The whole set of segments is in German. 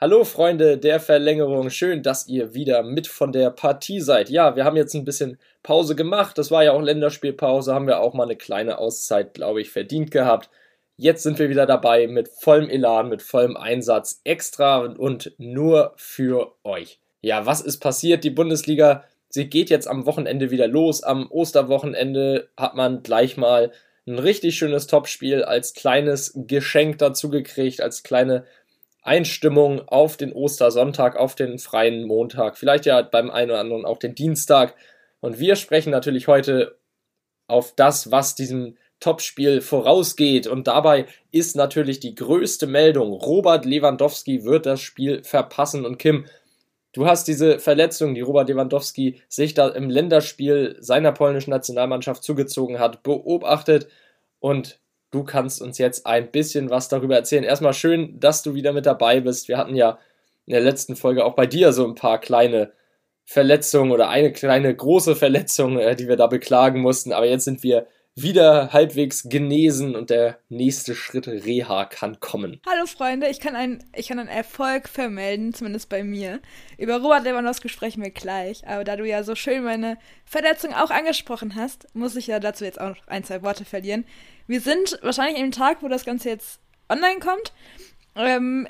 Hallo Freunde der Verlängerung, schön, dass ihr wieder mit von der Partie seid. Ja, wir haben jetzt ein bisschen Pause gemacht, das war ja auch Länderspielpause, haben wir auch mal eine kleine Auszeit, glaube ich, verdient gehabt. Jetzt sind wir wieder dabei mit vollem Elan, mit vollem Einsatz, extra und nur für euch. Ja, was ist passiert? Die Bundesliga, sie geht jetzt am Wochenende wieder los. Am Osterwochenende hat man gleich mal ein richtig schönes Topspiel als kleines Geschenk dazu gekriegt, als kleine Einstimmung auf den Ostersonntag, auf den freien Montag, vielleicht ja beim einen oder anderen auch den Dienstag. Und wir sprechen natürlich heute auf das, was diesem Topspiel vorausgeht. Und dabei ist natürlich die größte Meldung, Robert Lewandowski wird das Spiel verpassen. Und Kim, du hast diese Verletzung, die Robert Lewandowski sich da im Länderspiel seiner polnischen Nationalmannschaft zugezogen hat, beobachtet. Und du kannst uns jetzt ein bisschen was darüber erzählen. Erstmal schön, dass du wieder mit dabei bist. Wir hatten ja in der letzten Folge auch bei dir so ein paar kleine Verletzungen oder eine kleine große Verletzung, äh, die wir da beklagen mussten. Aber jetzt sind wir wieder halbwegs genesen und der nächste Schritt Reha kann kommen. Hallo Freunde, ich kann, ein, ich kann einen Erfolg vermelden, zumindest bei mir. Über Robert Lewandowski sprechen wir gleich, aber da du ja so schön meine Verletzung auch angesprochen hast, muss ich ja dazu jetzt auch noch ein, zwei Worte verlieren. Wir sind wahrscheinlich im Tag, wo das Ganze jetzt online kommt, ähm,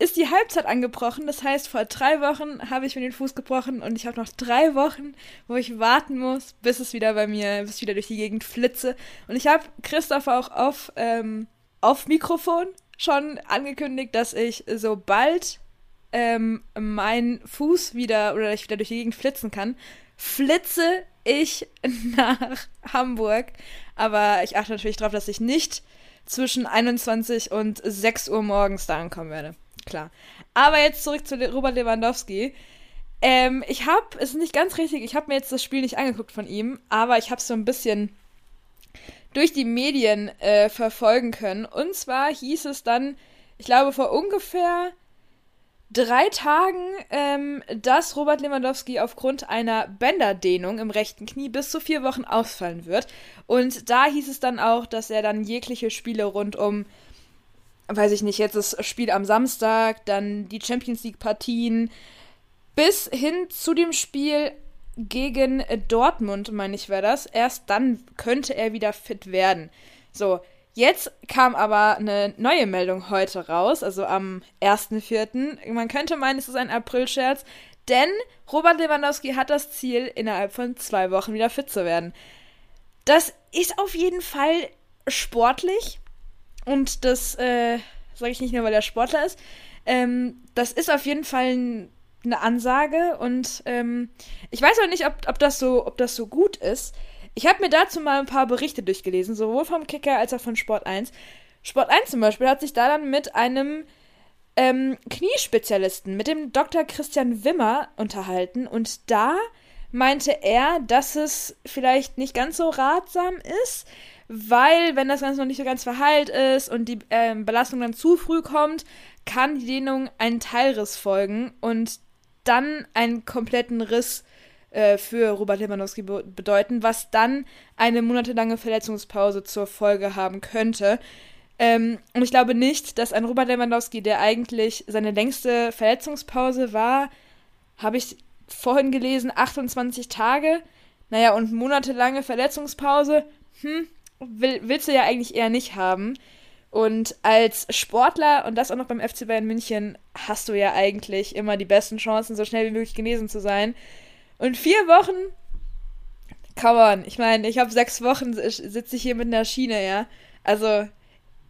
ist die Halbzeit angebrochen. Das heißt, vor drei Wochen habe ich mir den Fuß gebrochen und ich habe noch drei Wochen, wo ich warten muss, bis es wieder bei mir, bis ich wieder durch die Gegend flitze. Und ich habe Christopher auch auf, ähm, auf Mikrofon schon angekündigt, dass ich sobald ähm, mein Fuß wieder oder ich wieder durch die Gegend flitzen kann, flitze ich nach Hamburg. Aber ich achte natürlich darauf, dass ich nicht zwischen 21 und 6 Uhr morgens da ankommen werde. Klar. Aber jetzt zurück zu Robert Lewandowski. Ähm, ich habe, es ist nicht ganz richtig, ich habe mir jetzt das Spiel nicht angeguckt von ihm, aber ich habe es so ein bisschen durch die Medien äh, verfolgen können. Und zwar hieß es dann, ich glaube vor ungefähr drei Tagen, ähm, dass Robert Lewandowski aufgrund einer Bänderdehnung im rechten Knie bis zu vier Wochen ausfallen wird. Und da hieß es dann auch, dass er dann jegliche Spiele rund um, weiß ich nicht, jetzt das Spiel am Samstag, dann die Champions League Partien, bis hin zu dem Spiel gegen Dortmund, meine ich, wäre das. Erst dann könnte er wieder fit werden. So, Jetzt kam aber eine neue Meldung heute raus, also am 1.4. Man könnte meinen, es ist ein April-Scherz, denn Robert Lewandowski hat das Ziel, innerhalb von zwei Wochen wieder fit zu werden. Das ist auf jeden Fall sportlich und das äh, sage ich nicht nur, weil er Sportler ist. Ähm, das ist auf jeden Fall ein, eine Ansage und ähm, ich weiß auch nicht, ob, ob, das so, ob das so gut ist. Ich habe mir dazu mal ein paar Berichte durchgelesen, sowohl vom Kicker als auch von Sport 1. Sport 1 zum Beispiel hat sich da dann mit einem ähm, Kniespezialisten, mit dem Dr. Christian Wimmer unterhalten und da meinte er, dass es vielleicht nicht ganz so ratsam ist, weil wenn das Ganze noch nicht so ganz verheilt ist und die ähm, Belastung dann zu früh kommt, kann die Dehnung einen Teilriss folgen und dann einen kompletten Riss äh, für Robert Lewandowski be bedeuten, was dann eine monatelange Verletzungspause zur Folge haben könnte. Ähm, und ich glaube nicht, dass ein Robert Lewandowski, der eigentlich seine längste Verletzungspause war, habe ich vorhin gelesen, 28 Tage. Naja, und monatelange Verletzungspause, hm, will, willst du ja eigentlich eher nicht haben. Und als Sportler und das auch noch beim FC Bayern München hast du ja eigentlich immer die besten Chancen, so schnell wie möglich genesen zu sein. Und vier Wochen, come on, ich meine, ich habe sechs Wochen, sitze ich hier mit einer Schiene, ja. Also,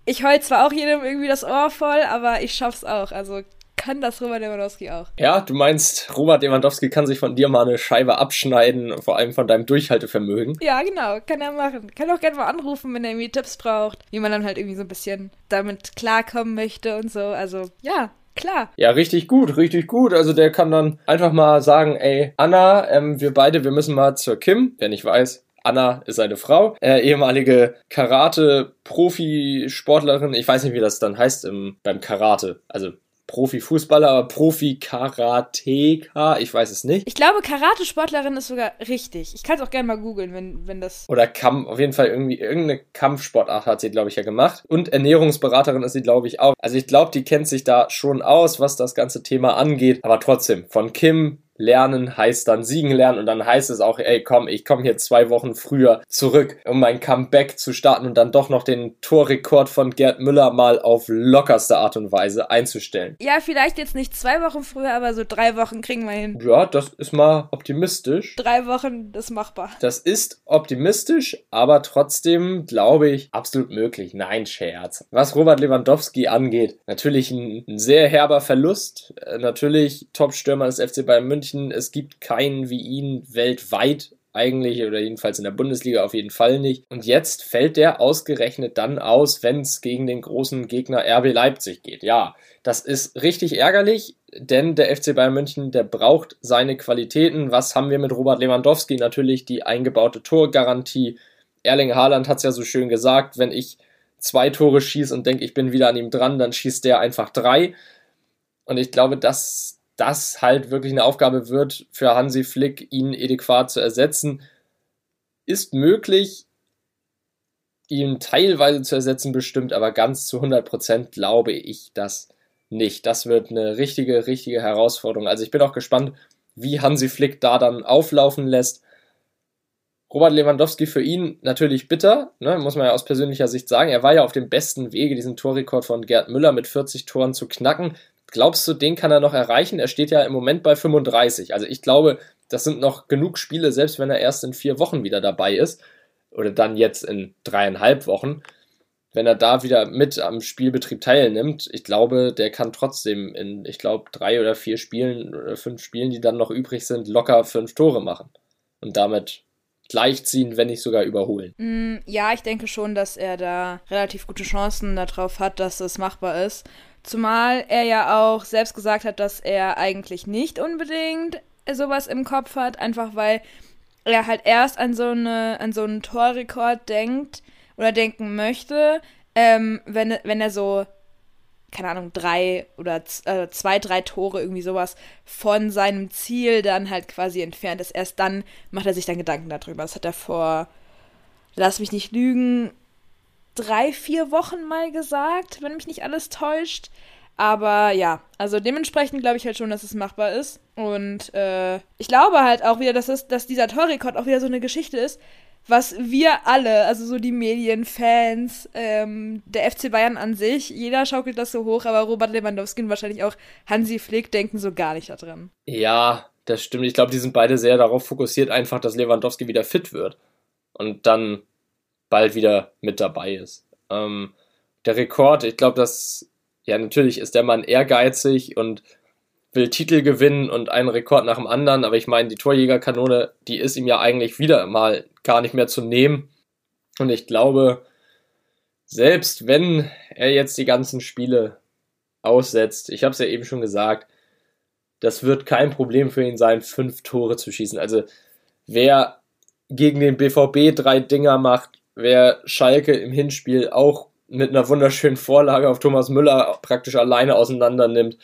ich heul zwar auch jedem irgendwie das Ohr voll, aber ich schaff's auch. Also, kann das Robert Lewandowski auch. Ja, du meinst, Robert Lewandowski kann sich von dir mal eine Scheibe abschneiden, vor allem von deinem Durchhaltevermögen. Ja, genau, kann er machen. Kann auch gerne mal anrufen, wenn er irgendwie Tipps braucht, wie man dann halt irgendwie so ein bisschen damit klarkommen möchte und so. Also, ja, Klar. Ja, richtig gut, richtig gut. Also der kann dann einfach mal sagen, ey, Anna, ähm, wir beide, wir müssen mal zur Kim, wer nicht weiß. Anna ist eine Frau, äh, ehemalige Karate-Profi-Sportlerin. Ich weiß nicht, wie das dann heißt im, beim Karate. Also Profifußballer, aber Profi-Karateka, ich weiß es nicht. Ich glaube, Karate-Sportlerin ist sogar richtig. Ich kann es auch gerne mal googeln, wenn, wenn das. Oder Kampf, auf jeden Fall irgendwie irgendeine Kampfsportart hat sie, glaube ich, ja gemacht. Und Ernährungsberaterin ist sie, glaube ich, auch. Also ich glaube, die kennt sich da schon aus, was das ganze Thema angeht. Aber trotzdem, von Kim lernen heißt dann siegen lernen und dann heißt es auch, ey, komm, ich komme hier zwei Wochen früher zurück, um mein Comeback zu starten und dann doch noch den Torrekord von Gerd Müller mal auf lockerste Art und Weise einzustellen. Ja, vielleicht jetzt nicht zwei Wochen früher, aber so drei Wochen kriegen wir hin. Ja, das ist mal optimistisch. Drei Wochen, das ist machbar. Das ist optimistisch, aber trotzdem glaube ich absolut möglich. Nein, Scherz. Was Robert Lewandowski angeht, natürlich ein, ein sehr herber Verlust. Äh, natürlich Top-Stürmer des FC Bayern München München. Es gibt keinen wie ihn weltweit eigentlich oder jedenfalls in der Bundesliga auf jeden Fall nicht. Und jetzt fällt der ausgerechnet dann aus, wenn es gegen den großen Gegner RB Leipzig geht. Ja, das ist richtig ärgerlich, denn der FC Bayern München, der braucht seine Qualitäten. Was haben wir mit Robert Lewandowski? Natürlich die eingebaute Torgarantie. Erling Haaland hat es ja so schön gesagt, wenn ich zwei Tore schieße und denke, ich bin wieder an ihm dran, dann schießt der einfach drei. Und ich glaube, das, das halt wirklich eine Aufgabe wird für Hansi Flick, ihn adäquat zu ersetzen. Ist möglich, ihn teilweise zu ersetzen, bestimmt, aber ganz zu 100% glaube ich das nicht. Das wird eine richtige, richtige Herausforderung. Also ich bin auch gespannt, wie Hansi Flick da dann auflaufen lässt. Robert Lewandowski für ihn natürlich bitter, ne, muss man ja aus persönlicher Sicht sagen. Er war ja auf dem besten Wege, diesen Torrekord von Gerd Müller mit 40 Toren zu knacken. Glaubst du, den kann er noch erreichen? Er steht ja im Moment bei 35. Also ich glaube, das sind noch genug Spiele, selbst wenn er erst in vier Wochen wieder dabei ist. Oder dann jetzt in dreieinhalb Wochen. Wenn er da wieder mit am Spielbetrieb teilnimmt, ich glaube, der kann trotzdem in, ich glaube, drei oder vier Spielen oder fünf Spielen, die dann noch übrig sind, locker fünf Tore machen. Und damit gleichziehen, wenn nicht sogar überholen. Mm, ja, ich denke schon, dass er da relativ gute Chancen darauf hat, dass es machbar ist. Zumal er ja auch selbst gesagt hat, dass er eigentlich nicht unbedingt sowas im Kopf hat, einfach weil er halt erst an so, eine, an so einen Torrekord denkt oder denken möchte, ähm, wenn, wenn er so, keine Ahnung, drei oder äh, zwei, drei Tore, irgendwie sowas von seinem Ziel dann halt quasi entfernt ist. Erst dann macht er sich dann Gedanken darüber. Das hat er vor, lass mich nicht lügen, drei, vier Wochen mal gesagt, wenn mich nicht alles täuscht. Aber ja, also dementsprechend glaube ich halt schon, dass es machbar ist. Und äh, ich glaube halt auch wieder, dass, es, dass dieser Torrekord auch wieder so eine Geschichte ist, was wir alle, also so die Medien, Fans, ähm, der FC Bayern an sich, jeder schaukelt das so hoch, aber Robert Lewandowski und wahrscheinlich auch Hansi Flick denken so gar nicht da drin. Ja, das stimmt. Ich glaube, die sind beide sehr darauf fokussiert, einfach, dass Lewandowski wieder fit wird. Und dann bald wieder mit dabei ist. Ähm, der Rekord, ich glaube, dass, ja, natürlich ist der Mann ehrgeizig und will Titel gewinnen und einen Rekord nach dem anderen, aber ich meine, die Torjägerkanone, die ist ihm ja eigentlich wieder mal gar nicht mehr zu nehmen. Und ich glaube, selbst wenn er jetzt die ganzen Spiele aussetzt, ich habe es ja eben schon gesagt, das wird kein Problem für ihn sein, fünf Tore zu schießen. Also wer gegen den BVB drei Dinger macht, wer Schalke im Hinspiel auch mit einer wunderschönen Vorlage auf Thomas Müller praktisch alleine auseinander nimmt.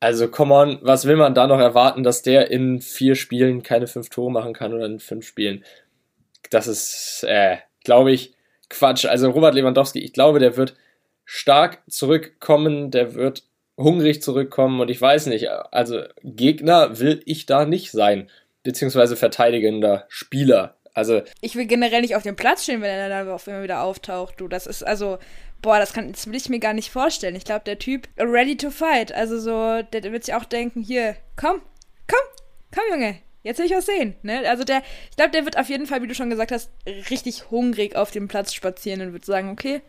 Also, come on, was will man da noch erwarten, dass der in vier Spielen keine fünf Tore machen kann oder in fünf Spielen? Das ist, äh, glaube ich, Quatsch. Also, Robert Lewandowski, ich glaube, der wird stark zurückkommen, der wird hungrig zurückkommen und ich weiß nicht, also Gegner will ich da nicht sein, beziehungsweise verteidigender Spieler also. Ich will generell nicht auf dem Platz stehen, wenn er dann auf immer wieder auftaucht. Du, das ist also. Boah, das, kann, das will ich mir gar nicht vorstellen. Ich glaube, der Typ ready to fight. Also so, der, der wird sich auch denken, hier, komm, komm, komm, Junge, jetzt will ich was sehen. Ne? Also der, ich glaube, der wird auf jeden Fall, wie du schon gesagt hast, richtig hungrig auf dem Platz spazieren und wird sagen, okay,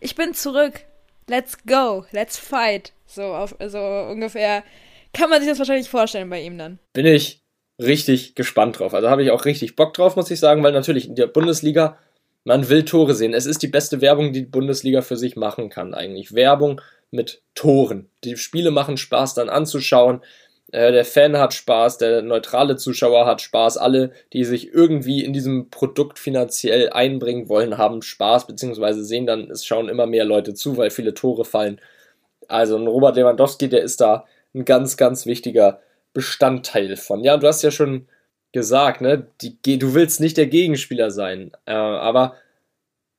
ich bin zurück. Let's go, let's fight. So, auf, so ungefähr kann man sich das wahrscheinlich vorstellen bei ihm dann. Bin ich richtig gespannt drauf. Also habe ich auch richtig Bock drauf, muss ich sagen, weil natürlich in der Bundesliga, man will Tore sehen. Es ist die beste Werbung, die die Bundesliga für sich machen kann, eigentlich. Werbung mit Toren. Die Spiele machen Spaß dann anzuschauen. Äh, der Fan hat Spaß, der neutrale Zuschauer hat Spaß. Alle, die sich irgendwie in diesem Produkt finanziell einbringen wollen, haben Spaß, beziehungsweise sehen dann, es schauen immer mehr Leute zu, weil viele Tore fallen. Also ein Robert Lewandowski, der ist da ein ganz, ganz wichtiger Bestandteil von. Ja, du hast ja schon gesagt, ne, die, du willst nicht der Gegenspieler sein. Äh, aber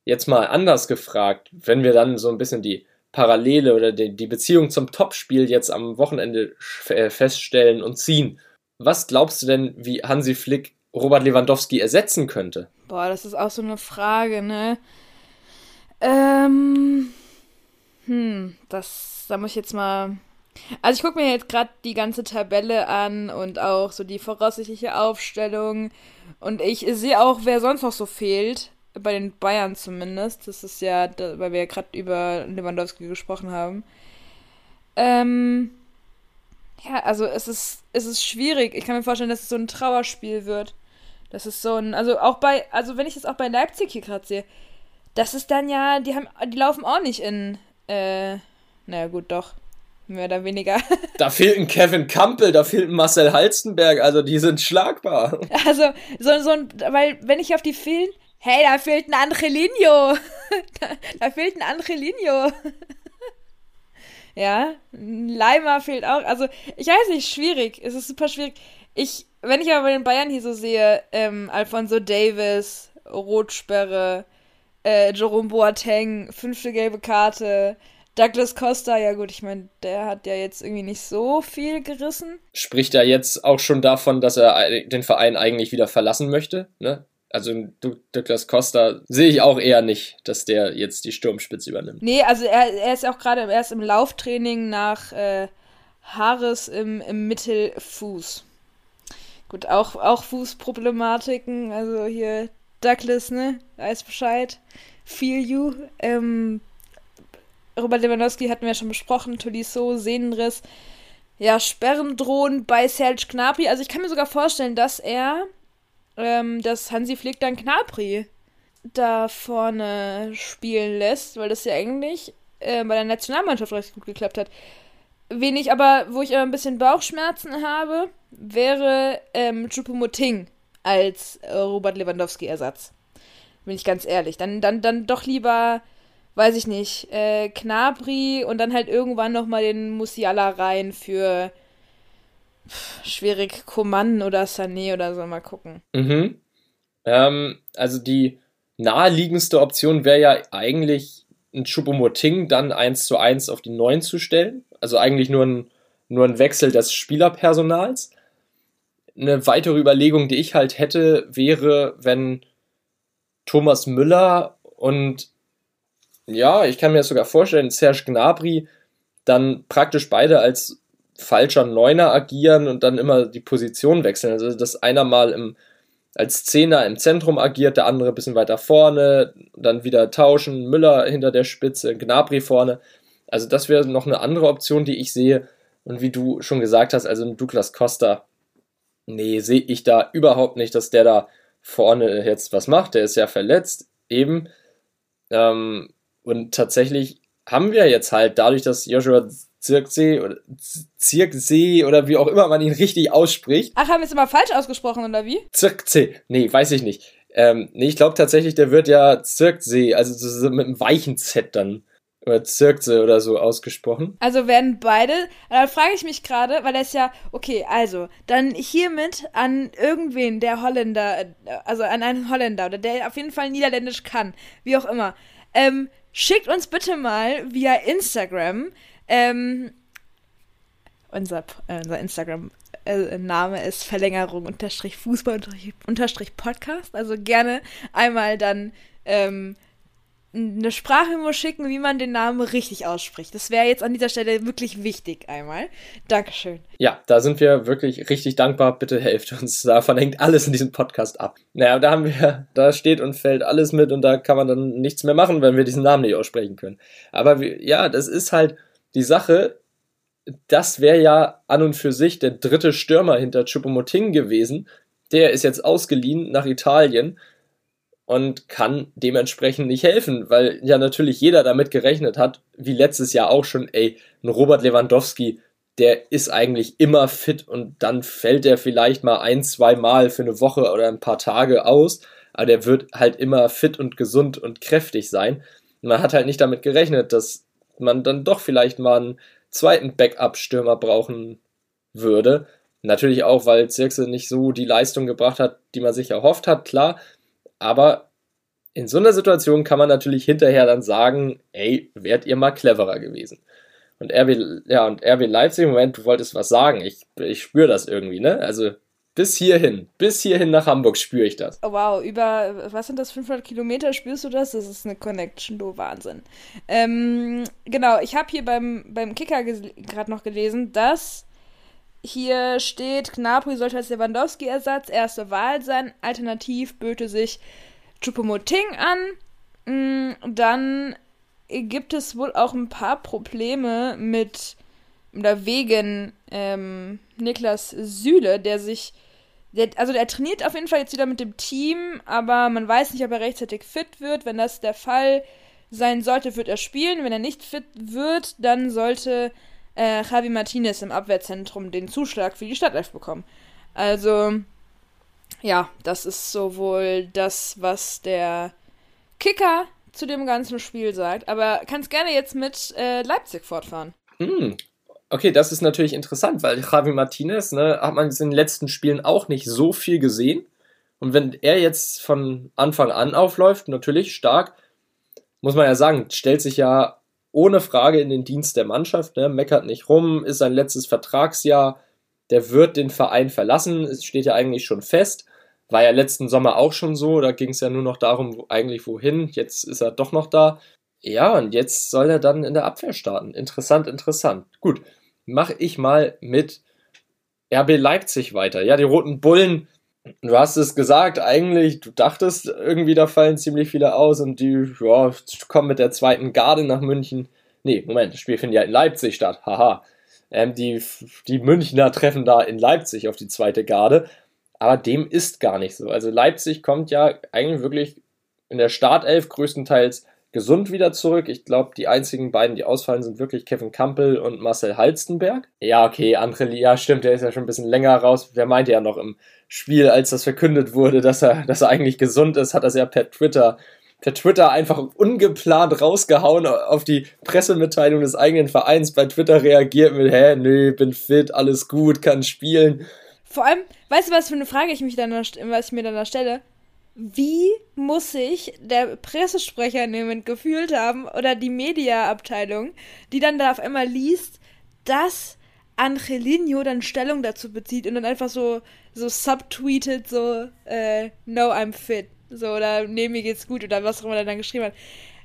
jetzt mal anders gefragt, wenn wir dann so ein bisschen die Parallele oder die, die Beziehung zum Topspiel jetzt am Wochenende äh, feststellen und ziehen. Was glaubst du denn, wie Hansi Flick Robert Lewandowski ersetzen könnte? Boah, das ist auch so eine Frage, ne? Ähm, hm, das, da muss ich jetzt mal. Also ich gucke mir jetzt gerade die ganze Tabelle an und auch so die voraussichtliche Aufstellung. Und ich sehe auch, wer sonst noch so fehlt. Bei den Bayern zumindest. Das ist ja, weil wir ja gerade über Lewandowski gesprochen haben. Ähm, ja, also es ist, es ist schwierig. Ich kann mir vorstellen, dass es so ein Trauerspiel wird. Das ist so ein, also auch bei, also wenn ich das auch bei Leipzig hier gerade sehe, das ist dann ja, die haben, die laufen auch nicht in, äh, naja gut, doch. Mehr oder weniger. da fehlt ein Kevin Campbell, da fehlt ein Marcel Halstenberg, also die sind schlagbar. Also, so, so ein, weil, wenn ich auf die fehlen, hey, da fehlt ein Angelino. da, da fehlt ein Angelino. ja, ein Leimer fehlt auch. Also, ich weiß nicht, schwierig. Es ist super schwierig. Ich, wenn ich aber bei den Bayern hier so sehe, ähm, Alfonso Davis, Rotsperre, äh, Jerome Boateng, fünfte gelbe Karte. Douglas Costa, ja gut, ich meine, der hat ja jetzt irgendwie nicht so viel gerissen. Spricht er jetzt auch schon davon, dass er den Verein eigentlich wieder verlassen möchte? Ne? Also Douglas Costa sehe ich auch eher nicht, dass der jetzt die Sturmspitze übernimmt. Nee, also er, er ist auch gerade erst im Lauftraining nach äh, Haares im, im Mittelfuß. Gut, auch, auch Fußproblematiken, also hier Douglas, ne? Weiß Bescheid. Feel you. Ähm, Robert Lewandowski hatten wir schon besprochen. Tolisso, Sehnenriss. Ja, Sperren drohen bei Serge Gnabry. Also ich kann mir sogar vorstellen, dass er, ähm, dass Hansi Flick dann Gnabry da vorne spielen lässt, weil das ja eigentlich äh, bei der Nationalmannschaft recht gut geklappt hat. Wen ich aber, wo ich aber ein bisschen Bauchschmerzen habe, wäre ähm, Chupomoting als äh, Robert Lewandowski-Ersatz. Bin ich ganz ehrlich. Dann, dann, dann doch lieber, weiß ich nicht, äh, Knabri und dann halt irgendwann nochmal den Musiala rein für pff, schwierig Coman oder Sané oder so. Mal gucken. Mhm. Ähm, also die naheliegendste Option wäre ja eigentlich ein Choupo-Moting dann 1 zu 1 auf die 9 zu stellen. Also eigentlich nur ein, nur ein Wechsel des Spielerpersonals eine weitere Überlegung, die ich halt hätte, wäre, wenn Thomas Müller und ja, ich kann mir das sogar vorstellen, Serge Gnabry dann praktisch beide als falscher Neuner agieren und dann immer die Position wechseln. Also, dass einer mal im, als Zehner im Zentrum agiert, der andere ein bisschen weiter vorne, dann wieder tauschen, Müller hinter der Spitze, Gnabry vorne. Also, das wäre noch eine andere Option, die ich sehe. Und wie du schon gesagt hast, also Douglas Costa nee, sehe ich da überhaupt nicht, dass der da vorne jetzt was macht. Der ist ja verletzt, eben. Ähm, und tatsächlich haben wir jetzt halt dadurch, dass Joshua Zirksee oder Zirksee oder wie auch immer man ihn richtig ausspricht. Ach, haben wir es immer falsch ausgesprochen oder wie? Zirksee. Nee, weiß ich nicht. Ähm, nee, ich glaube tatsächlich, der wird ja Zirksee, also so mit einem weichen Z dann oder Zirkse oder so ausgesprochen. Also werden beide. Da frage ich mich gerade, weil er ist ja, okay, also, dann hiermit an irgendwen, der Holländer, äh, also an einen Holländer oder der auf jeden Fall Niederländisch kann, wie auch immer. Ähm, schickt uns bitte mal via Instagram, ähm, unser, äh, unser Instagram äh, ist Verlängerung unterstrich Fußball unterstrich Podcast. Also gerne einmal dann ähm, eine Sprachmemo schicken, wie man den Namen richtig ausspricht. Das wäre jetzt an dieser Stelle wirklich wichtig einmal. Dankeschön. Ja, da sind wir wirklich richtig dankbar. Bitte helft uns. Davon hängt alles in diesem Podcast ab. Naja, da haben wir, da steht und fällt alles mit und da kann man dann nichts mehr machen, wenn wir diesen Namen nicht aussprechen können. Aber ja, das ist halt die Sache. Das wäre ja an und für sich der dritte Stürmer hinter Chupomoting gewesen. Der ist jetzt ausgeliehen nach Italien und kann dementsprechend nicht helfen, weil ja natürlich jeder damit gerechnet hat, wie letztes Jahr auch schon, ey, ein Robert Lewandowski, der ist eigentlich immer fit und dann fällt er vielleicht mal ein, zwei Mal für eine Woche oder ein paar Tage aus, aber der wird halt immer fit und gesund und kräftig sein. Man hat halt nicht damit gerechnet, dass man dann doch vielleicht mal einen zweiten Backup-Stürmer brauchen würde. Natürlich auch, weil Zirkse nicht so die Leistung gebracht hat, die man sich erhofft hat, klar. Aber in so einer Situation kann man natürlich hinterher dann sagen, ey, wärt ihr mal cleverer gewesen. Und RB, ja, und RB Leipzig, Moment, du wolltest was sagen. Ich, ich spüre das irgendwie, ne? Also bis hierhin, bis hierhin nach Hamburg spüre ich das. Oh, wow, über, was sind das, 500 Kilometer spürst du das? Das ist eine Connection, du Wahnsinn. Ähm, genau, ich habe hier beim, beim Kicker gerade noch gelesen, dass hier steht, Gnabry sollte als Lewandowski-Ersatz erste Wahl sein, alternativ böte sich Chupomoting an. Mm, dann gibt es wohl auch ein paar Probleme mit oder wegen ähm, Niklas Süle, der sich der, also der trainiert auf jeden Fall jetzt wieder mit dem Team, aber man weiß nicht, ob er rechtzeitig fit wird. Wenn das der Fall sein sollte, wird er spielen. Wenn er nicht fit wird, dann sollte äh, Javi Martinez im Abwehrzentrum den Zuschlag für die Stadtelf bekommen. Also, ja, das ist sowohl das, was der Kicker zu dem ganzen Spiel sagt. Aber kannst gerne jetzt mit äh, Leipzig fortfahren. Hm, Okay, das ist natürlich interessant, weil Javi Martinez, ne, hat man in den letzten Spielen auch nicht so viel gesehen. Und wenn er jetzt von Anfang an aufläuft, natürlich stark, muss man ja sagen, stellt sich ja ohne Frage in den Dienst der Mannschaft, ne, meckert nicht rum, ist sein letztes Vertragsjahr, der wird den Verein verlassen, es steht ja eigentlich schon fest. War ja letzten Sommer auch schon so, da ging es ja nur noch darum, wo, eigentlich wohin, jetzt ist er doch noch da. Ja, und jetzt soll er dann in der Abwehr starten. Interessant, interessant. Gut, mache ich mal mit RB Leipzig weiter. Ja, die Roten Bullen, du hast es gesagt, eigentlich, du dachtest irgendwie, da fallen ziemlich viele aus und die ja, kommen mit der zweiten Garde nach München. Nee, Moment, das Spiel findet ja in Leipzig statt. Haha. Ähm, die, die Münchner treffen da in Leipzig auf die zweite Garde. Aber dem ist gar nicht so. Also Leipzig kommt ja eigentlich wirklich in der Startelf größtenteils gesund wieder zurück. Ich glaube, die einzigen beiden, die ausfallen, sind wirklich Kevin Campbell und Marcel Halstenberg. Ja, okay, André, ja, stimmt, der ist ja schon ein bisschen länger raus. Der meinte ja noch im Spiel, als das verkündet wurde, dass er, dass er eigentlich gesund ist, hat er ja per Twitter per Twitter einfach ungeplant rausgehauen auf die Pressemitteilung des eigenen Vereins. Bei Twitter reagiert mit, hä, nö, bin fit, alles gut, kann spielen. Vor allem, weißt du, was für eine Frage ich mich dann, was ich mir dann da stelle? Wie muss sich der Pressesprecher in gefühlt haben oder die Mediaabteilung, die dann da auf einmal liest, dass Angelino dann Stellung dazu bezieht und dann einfach so, so subtweetet, so, äh, no, I'm fit. So, oder nee, mir geht's gut oder was auch immer er dann geschrieben hat.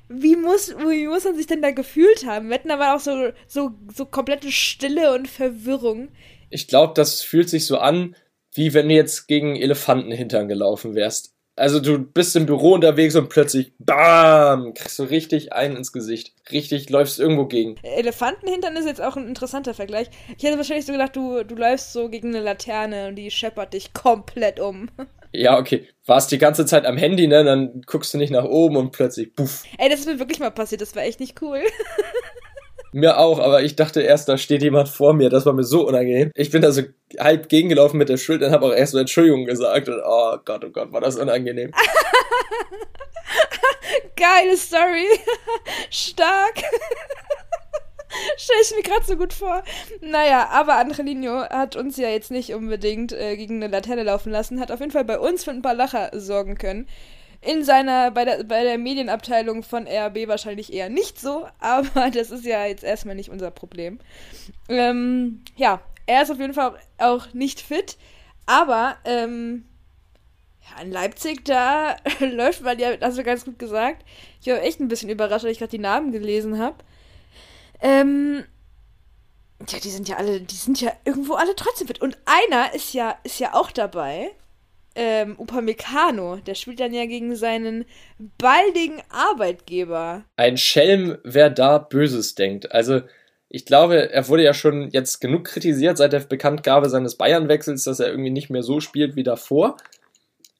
Wie muss, wie muss man sich denn da gefühlt haben? Wir hatten aber auch so, so, so komplette Stille und Verwirrung. Ich glaube, das fühlt sich so an, wie wenn du jetzt gegen Elefantenhintern gelaufen wärst. Also du bist im Büro unterwegs und plötzlich, bam, kriegst du richtig einen ins Gesicht. Richtig läufst irgendwo gegen. Elefantenhintern ist jetzt auch ein interessanter Vergleich. Ich hätte wahrscheinlich so gedacht, du, du läufst so gegen eine Laterne und die scheppert dich komplett um. Ja, okay. Warst die ganze Zeit am Handy, ne? Dann guckst du nicht nach oben und plötzlich, puff. Ey, das ist mir wirklich mal passiert. Das war echt nicht cool. Mir auch, aber ich dachte erst, da steht jemand vor mir. Das war mir so unangenehm. Ich bin da so halb gegengelaufen mit der Schuld und habe auch erst so Entschuldigung gesagt. Und oh Gott, oh Gott, war das unangenehm. Geile Story. Stark. Stell ich mir gerade so gut vor. Naja, aber Angelino hat uns ja jetzt nicht unbedingt äh, gegen eine Laterne laufen lassen, hat auf jeden Fall bei uns für ein paar Lacher sorgen können in seiner, bei der, bei der Medienabteilung von RB wahrscheinlich eher nicht so, aber das ist ja jetzt erstmal nicht unser Problem. Ähm, ja, er ist auf jeden Fall auch nicht fit, aber ähm, ja, in Leipzig, da läuft man ja, hast du ganz gut gesagt. Ich war echt ein bisschen überrascht, weil ich gerade die Namen gelesen habe. Ähm, ja, die sind ja alle, die sind ja irgendwo alle trotzdem fit. Und einer ist ja, ist ja auch dabei ähm, Upamecano, der spielt dann ja gegen seinen baldigen Arbeitgeber. Ein Schelm, wer da Böses denkt. Also, ich glaube, er wurde ja schon jetzt genug kritisiert seit der Bekanntgabe seines Bayern-Wechsels, dass er irgendwie nicht mehr so spielt wie davor.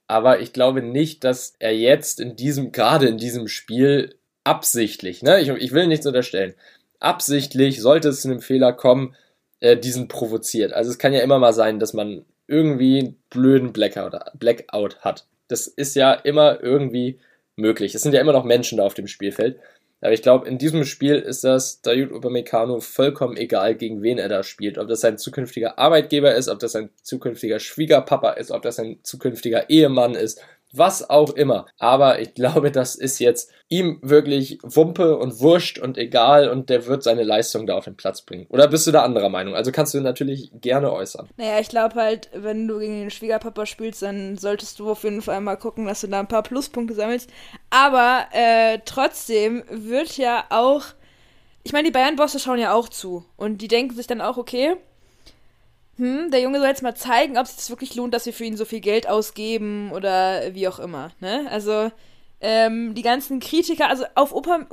Aber ich glaube nicht, dass er jetzt in diesem, gerade in diesem Spiel, absichtlich, ne, ich, ich will nichts unterstellen, absichtlich, sollte es zu einem Fehler kommen, äh, diesen provoziert. Also es kann ja immer mal sein, dass man irgendwie einen blöden Blackout, hat. Das ist ja immer irgendwie möglich. Es sind ja immer noch Menschen da auf dem Spielfeld. Aber ich glaube, in diesem Spiel ist das Dayut Upamecano vollkommen egal, gegen wen er da spielt. Ob das sein zukünftiger Arbeitgeber ist, ob das sein zukünftiger Schwiegerpapa ist, ob das sein zukünftiger Ehemann ist, was auch immer. Aber ich glaube, das ist jetzt ihm wirklich Wumpe und Wurscht und egal und der wird seine Leistung da auf den Platz bringen. Oder bist du da anderer Meinung? Also kannst du natürlich gerne äußern. Naja, ich glaube halt, wenn du gegen den Schwiegerpapa spielst, dann solltest du auf jeden Fall mal gucken, dass du da ein paar Pluspunkte sammelst. Aber äh, trotzdem wird ja auch, ich meine, die Bayern-Bosse schauen ja auch zu und die denken sich dann auch, okay, hm, der Junge soll jetzt mal zeigen, ob es sich wirklich lohnt, dass wir für ihn so viel Geld ausgeben oder wie auch immer. Ne? Also ähm, die ganzen Kritiker, also auf Opa,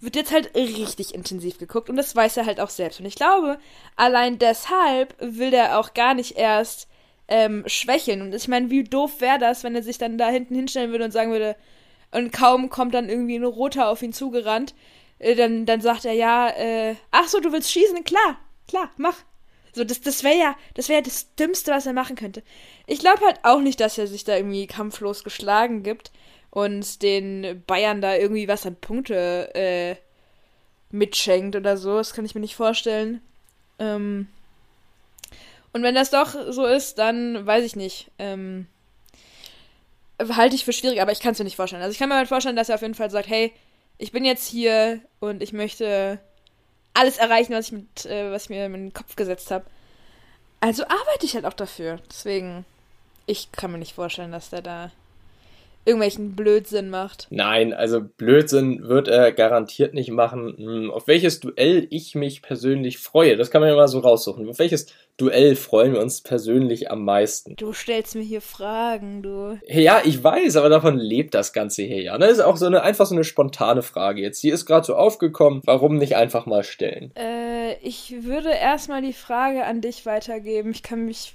wird jetzt halt richtig intensiv geguckt und das weiß er halt auch selbst. Und ich glaube, allein deshalb will der auch gar nicht erst ähm, schwächeln. Und ich meine, wie doof wäre das, wenn er sich dann da hinten hinstellen würde und sagen würde, und kaum kommt dann irgendwie ein Roter auf ihn zugerannt, äh, dann, dann sagt er, ja, äh, ach so, du willst schießen? Klar, klar, mach. So, das, das wäre ja, das wäre das Dümmste, was er machen könnte. Ich glaube halt auch nicht, dass er sich da irgendwie kampflos geschlagen gibt und den Bayern da irgendwie was an Punkte äh, mitschenkt oder so. Das kann ich mir nicht vorstellen. Ähm und wenn das doch so ist, dann weiß ich nicht. Ähm halte ich für schwierig, aber ich kann es mir nicht vorstellen. Also ich kann mir halt vorstellen, dass er auf jeden Fall sagt, hey, ich bin jetzt hier und ich möchte alles erreichen, was ich, mit, äh, was ich mir in den Kopf gesetzt habe. Also arbeite ich halt auch dafür. Deswegen, ich kann mir nicht vorstellen, dass der da irgendwelchen Blödsinn macht. Nein, also Blödsinn wird er garantiert nicht machen. Hm, auf welches Duell ich mich persönlich freue, das kann man ja mal so raussuchen. Auf welches Duell freuen wir uns persönlich am meisten? Du stellst mir hier Fragen, du. Ja, ich weiß, aber davon lebt das Ganze hier ja. Das ist auch so eine einfach so eine spontane Frage jetzt. Die ist gerade so aufgekommen. Warum nicht einfach mal stellen? Äh, ich würde erstmal die Frage an dich weitergeben. Ich kann mich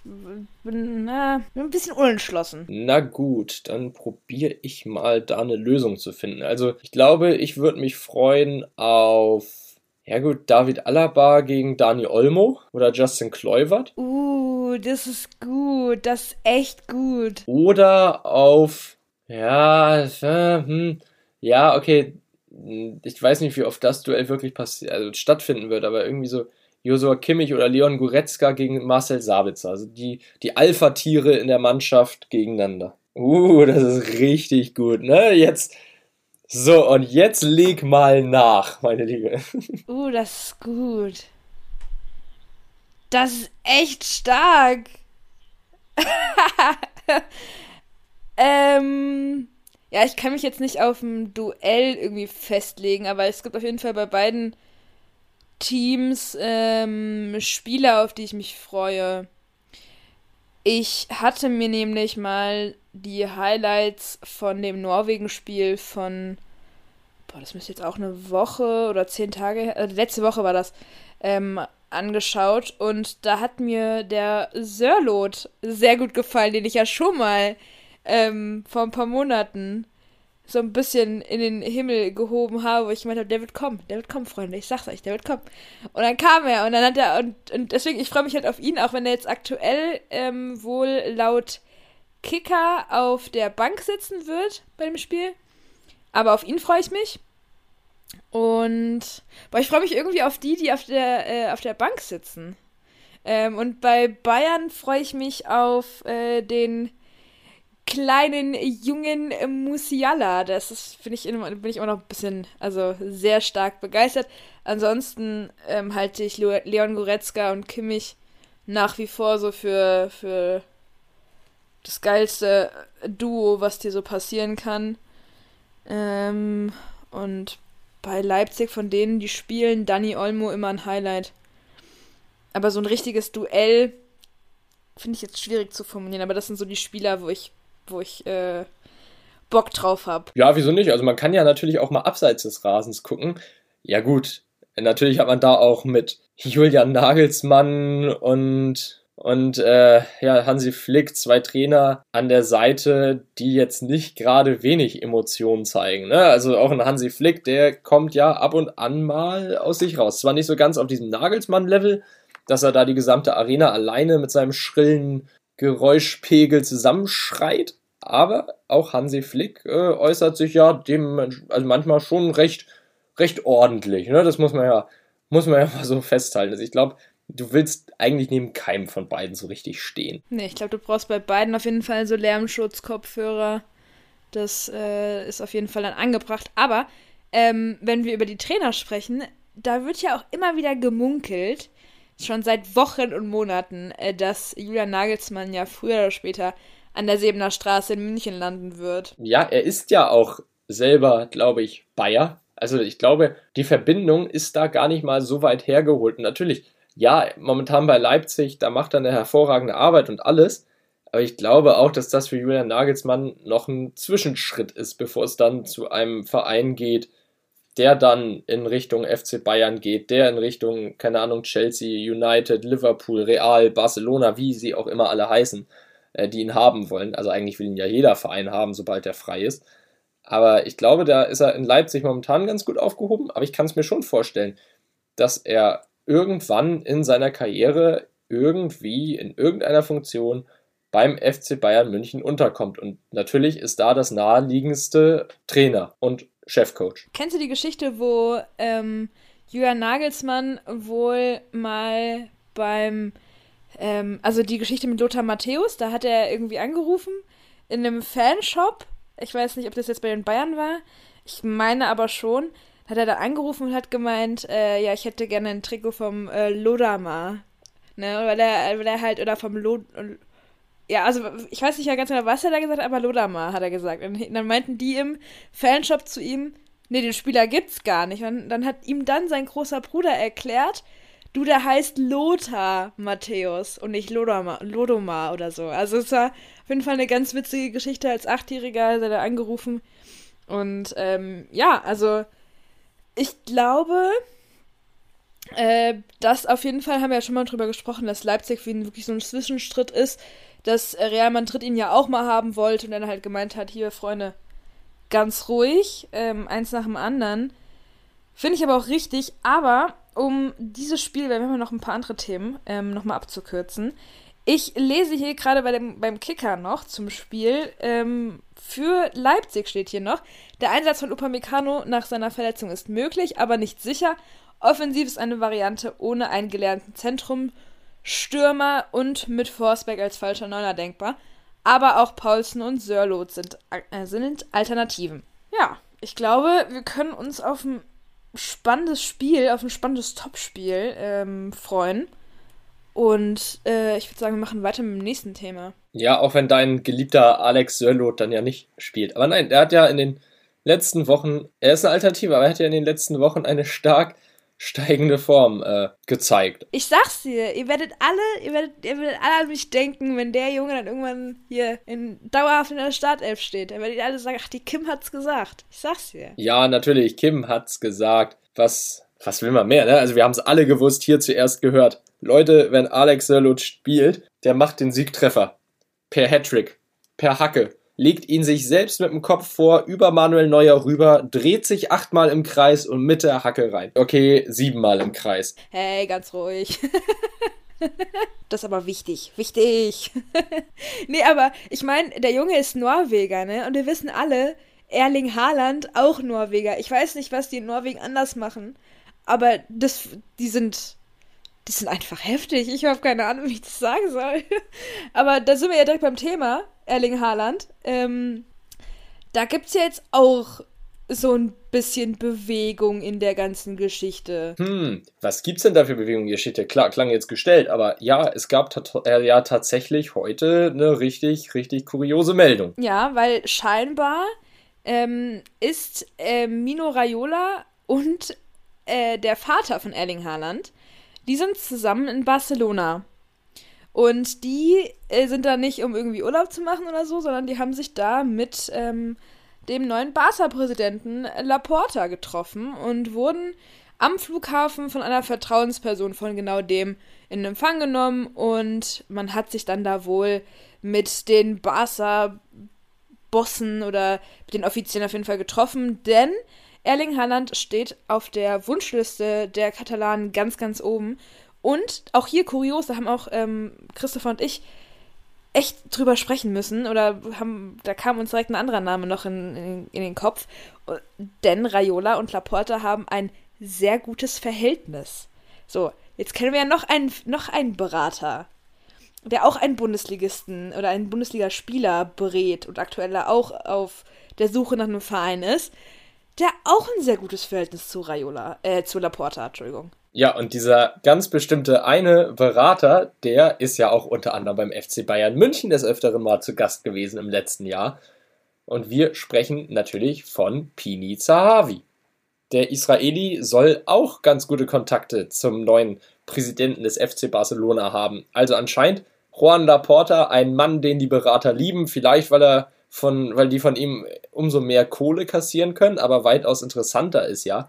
bin, na, bin ein bisschen unentschlossen. Na gut, dann probiere ich mal da eine Lösung zu finden. Also, ich glaube, ich würde mich freuen auf ja gut, David Alaba gegen Dani Olmo oder Justin Kluivert. Uh, das ist gut. Das ist echt gut. Oder auf, ja, äh, hm, ja, okay, ich weiß nicht, wie oft das Duell wirklich passiert, also stattfinden wird, aber irgendwie so Josua Kimmich oder Leon Goretzka gegen Marcel Sabitzer. Also die, die Alpha-Tiere in der Mannschaft gegeneinander. Uh, das ist richtig gut, ne? Jetzt, so, und jetzt leg mal nach, meine Liebe. Uh, das ist gut. Das ist echt stark. ähm, ja, ich kann mich jetzt nicht auf ein Duell irgendwie festlegen, aber es gibt auf jeden Fall bei beiden Teams ähm, Spieler, auf die ich mich freue. Ich hatte mir nämlich mal die Highlights von dem Norwegen-Spiel von, boah, das müsste jetzt auch eine Woche oder zehn Tage, äh, letzte Woche war das, ähm, angeschaut. Und da hat mir der Sörlot sehr gut gefallen, den ich ja schon mal ähm, vor ein paar Monaten so ein bisschen in den Himmel gehoben habe, wo ich gemeint habe, der wird kommen, der wird kommen, Freunde, ich sag's euch, der wird kommen. Und dann kam er und dann hat er, und, und deswegen, ich freue mich halt auf ihn, auch wenn er jetzt aktuell ähm, wohl laut Kicker auf der Bank sitzen wird bei dem Spiel. Aber auf ihn freue ich mich. Und boah, ich freue mich irgendwie auf die, die auf der, äh, auf der Bank sitzen. Ähm, und bei Bayern freue ich mich auf äh, den kleinen jungen Musiala. Das finde ich, bin ich immer noch ein bisschen, also sehr stark begeistert. Ansonsten ähm, halte ich Leon Goretzka und Kimmich nach wie vor so für, für das geilste Duo, was dir so passieren kann. Ähm, und bei Leipzig von denen, die spielen, Danny Olmo immer ein Highlight. Aber so ein richtiges Duell finde ich jetzt schwierig zu formulieren, aber das sind so die Spieler, wo ich wo ich äh, Bock drauf habe. Ja, wieso nicht? Also man kann ja natürlich auch mal abseits des Rasens gucken. Ja gut, natürlich hat man da auch mit Julian Nagelsmann und und äh, ja, Hansi Flick, zwei Trainer an der Seite, die jetzt nicht gerade wenig Emotionen zeigen. Ne? Also auch ein Hansi Flick, der kommt ja ab und an mal aus sich raus. Zwar nicht so ganz auf diesem Nagelsmann-Level, dass er da die gesamte Arena alleine mit seinem schrillen Geräuschpegel zusammenschreit. aber auch Hansi Flick äh, äußert sich ja dem, also manchmal schon recht, recht ordentlich. Ne? Das muss man ja, muss man ja mal so festhalten. Also ich glaube, du willst eigentlich neben keinem von beiden so richtig stehen. Nee, ich glaube, du brauchst bei beiden auf jeden Fall so Lärmschutzkopfhörer. Das äh, ist auf jeden Fall dann angebracht. Aber ähm, wenn wir über die Trainer sprechen, da wird ja auch immer wieder gemunkelt, schon seit Wochen und Monaten, äh, dass Julian Nagelsmann ja früher oder später an der Sebener Straße in München landen wird. Ja, er ist ja auch selber, glaube ich, Bayer. Also ich glaube, die Verbindung ist da gar nicht mal so weit hergeholt. Und natürlich, ja, momentan bei Leipzig, da macht er eine hervorragende Arbeit und alles. Aber ich glaube auch, dass das für Julian Nagelsmann noch ein Zwischenschritt ist, bevor es dann zu einem Verein geht, der dann in Richtung FC Bayern geht, der in Richtung, keine Ahnung, Chelsea, United, Liverpool, Real, Barcelona, wie sie auch immer alle heißen, äh, die ihn haben wollen. Also eigentlich will ihn ja jeder Verein haben, sobald er frei ist. Aber ich glaube, da ist er in Leipzig momentan ganz gut aufgehoben. Aber ich kann es mir schon vorstellen, dass er irgendwann in seiner Karriere irgendwie in irgendeiner Funktion beim FC Bayern München unterkommt. Und natürlich ist da das naheliegendste Trainer und Chefcoach. Kennst du die Geschichte, wo ähm, Julian Nagelsmann wohl mal beim, ähm, also die Geschichte mit Lothar Matthäus, da hat er irgendwie angerufen in einem Fanshop. Ich weiß nicht, ob das jetzt bei den Bayern war. Ich meine aber schon. Hat er da angerufen und hat gemeint, äh, ja, ich hätte gerne ein Trikot vom äh, Lodamar. Ne, weil er, weil er halt, oder vom Lod ja, also ich weiß nicht ja ganz genau, was er da gesagt hat, aber Lodama hat er gesagt. Und dann meinten die im Fanshop zu ihm, nee, den Spieler gibt's gar nicht. Und dann hat ihm dann sein großer Bruder erklärt, du, der heißt Lothar Matthäus und nicht Lodoma, Lodomar oder so. Also es war auf jeden Fall eine ganz witzige Geschichte. Als Achtjähriger ist er da angerufen. Und ähm, ja, also ich glaube, äh, das auf jeden Fall haben wir ja schon mal drüber gesprochen, dass Leipzig wie wirklich so ein Zwischenstritt ist dass Real Madrid ihn ja auch mal haben wollte und dann halt gemeint hat, hier, Freunde, ganz ruhig, ähm, eins nach dem anderen. Finde ich aber auch richtig, aber um dieses Spiel, wir haben ja noch ein paar andere Themen, ähm, nochmal abzukürzen. Ich lese hier gerade bei beim Kicker noch zum Spiel. Ähm, für Leipzig steht hier noch. Der Einsatz von Upamecano nach seiner Verletzung ist möglich, aber nicht sicher. Offensiv ist eine Variante ohne einen gelernten Zentrum Stürmer und mit Forsberg als falscher Neuner denkbar. Aber auch Paulsen und Sörlot sind, äh, sind Alternativen. Ja, ich glaube, wir können uns auf ein spannendes Spiel, auf ein spannendes Topspiel ähm, freuen. Und äh, ich würde sagen, wir machen weiter mit dem nächsten Thema. Ja, auch wenn dein geliebter Alex Sörlot dann ja nicht spielt. Aber nein, er hat ja in den letzten Wochen, er ist eine Alternative, aber er hat ja in den letzten Wochen eine stark steigende Form äh, gezeigt. Ich sag's dir, ihr werdet alle, ihr werdet, ihr werdet alle an mich denken, wenn der Junge dann irgendwann hier in dauerhaft in der Startelf steht. Dann werdet ihr alle sagen, ach, die Kim hat's gesagt. Ich sag's dir. Ja, natürlich, Kim hat's gesagt. Was, was will man mehr, ne? Also wir haben es alle gewusst, hier zuerst gehört. Leute, wenn Alex Sörlot spielt, der macht den Siegtreffer. Per Hattrick. Per Hacke legt ihn sich selbst mit dem Kopf vor, über Manuel Neuer rüber, dreht sich achtmal im Kreis und mit der Hacke rein. Okay, siebenmal im Kreis. Hey, ganz ruhig. Das ist aber wichtig. Wichtig. nee, aber ich meine, der Junge ist Norweger, ne? Und wir wissen alle, Erling Haaland auch Norweger. Ich weiß nicht, was die in Norwegen anders machen. Aber das, die sind die sind einfach heftig. Ich habe keine Ahnung, wie ich das sagen soll. Aber da sind wir ja direkt beim Thema, Erling Haaland. Ähm, da gibt es ja jetzt auch so ein bisschen Bewegung in der ganzen Geschichte. Hm, was gibt's denn da für Bewegung in der Geschichte? Klar, klang jetzt gestellt, aber ja, es gab äh, ja tatsächlich heute eine richtig, richtig kuriose Meldung. Ja, weil scheinbar ähm, ist äh, Mino Raiola und äh, der Vater von Erling Haaland die sind zusammen in Barcelona. Und die äh, sind da nicht, um irgendwie Urlaub zu machen oder so, sondern die haben sich da mit ähm, dem neuen Barca-Präsidenten Laporta getroffen und wurden am Flughafen von einer Vertrauensperson von genau dem in Empfang genommen und man hat sich dann da wohl mit den Barca-Bossen oder mit den Offiziellen auf jeden Fall getroffen, denn Erling Haaland steht auf der Wunschliste der Katalanen ganz, ganz oben. Und auch hier kurios, da haben auch ähm, Christopher und ich echt drüber sprechen müssen oder haben, da kam uns direkt ein anderer Name noch in, in, in den Kopf. Denn Raiola und Laporta haben ein sehr gutes Verhältnis. So, jetzt kennen wir ja noch einen, noch einen Berater, der auch einen Bundesligisten oder einen Bundesligaspieler berät und aktuell auch auf der Suche nach einem Verein ist, der auch ein sehr gutes Verhältnis zu Raiola, äh, zu Laporta, Entschuldigung. Ja, und dieser ganz bestimmte eine Berater, der ist ja auch unter anderem beim FC Bayern München des Öfteren mal zu Gast gewesen im letzten Jahr. Und wir sprechen natürlich von Pini Zahavi. Der Israeli soll auch ganz gute Kontakte zum neuen Präsidenten des FC Barcelona haben. Also anscheinend Juan Laporta, ein Mann, den die Berater lieben, vielleicht weil er von, weil die von ihm umso mehr Kohle kassieren können, aber weitaus interessanter ist ja,